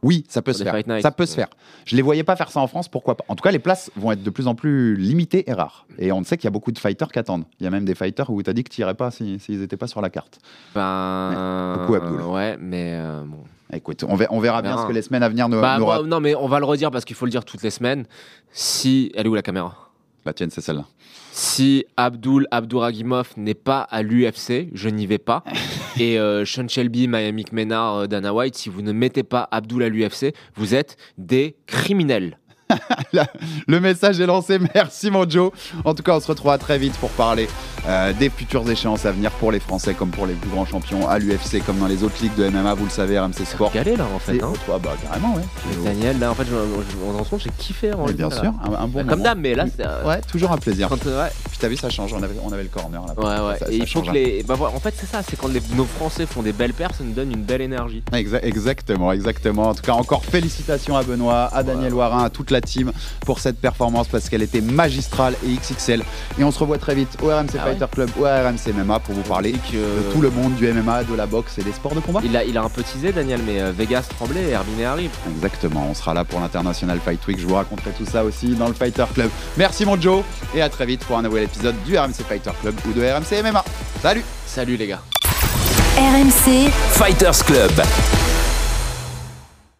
Oui, ça peut Pour se faire. Ça peut se faire. Je les voyais pas faire ça en France, pourquoi pas? En tout cas, les places vont être de plus en plus limitées et rares. Et on sait qu'il y a beaucoup de fighters qui attendent. Il y a même des fighters où tu as dit que tu irais pas si- s'ils n'étaient pas sur la carte. Ben, beaucoup Abdul. Ouais, mais euh, bon. Écoute, on verra, on verra bien ce que les semaines à venir nous, Bah, nous non, mais on va le redire parce qu'il faut le dire toutes les semaines. Si, elle est où la caméra? La tienne, c'est celle-là. Si Abdul Abdouragimov n'est pas à l'UFC, je n'y vais pas. Et euh, Sean Shelby, Miami Ménard, euh, Dana White, si vous ne mettez pas Abdul à l'UFC, vous êtes des criminels. Le message est lancé. Merci, mon Joe. En tout cas, on se retrouvera très vite pour parler euh, des futures échéances à venir pour les Français comme pour les plus grands champions à l'UFC, comme dans les autres ligues de MMA. Vous le savez, RMC Sport. Galé là en fait. Hein. Ah, bah, carrément, ouais. Daniel, là en fait, je, je, on compte, j'ai kiffé. en bien là. sûr, un, un bon Comme d'hab, mais là, c'est. euh, Ouais, toujours un plaisir. quand, ouais, T'as vu, ça change. On avait, on avait le corner là. Ouais, ouais. Ça- et ça il faut que les. Bah, voilà, en fait, c'est ça. C'est quand les- nos Français font des belles perfs, ça nous donne une belle énergie. Exa- Exactement, exactement. En tout cas, encore félicitations à Benoît, à Daniel Warin, à toute la team pour cette performance parce qu'elle était magistrale et XXL. Et on se revoit très vite au RMC Ah ouais Fighter Club, au RMC MMA pour vous parler que- de tout le monde du MMA, de la boxe et des sports de combat. Il a, il a un peu teasé, Daniel, mais euh, Vegas tremblait, Herbin arrive. Exactement, on sera là pour l'International Fight Week. Je vous raconterai tout ça aussi dans le Fighter Club. Merci mon Joe et à très vite pour un nouvel épisode du RMC Fighter Club ou de RMC MMA. Salut Salut les gars. RMC, Fighters Club.